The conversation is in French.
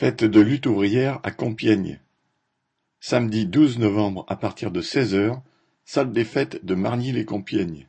Fête de lutte ouvrière à Compiègne: Samedi douze novembre à partir de seize heures, salle des fêtes de Margny-lès-Compiègne.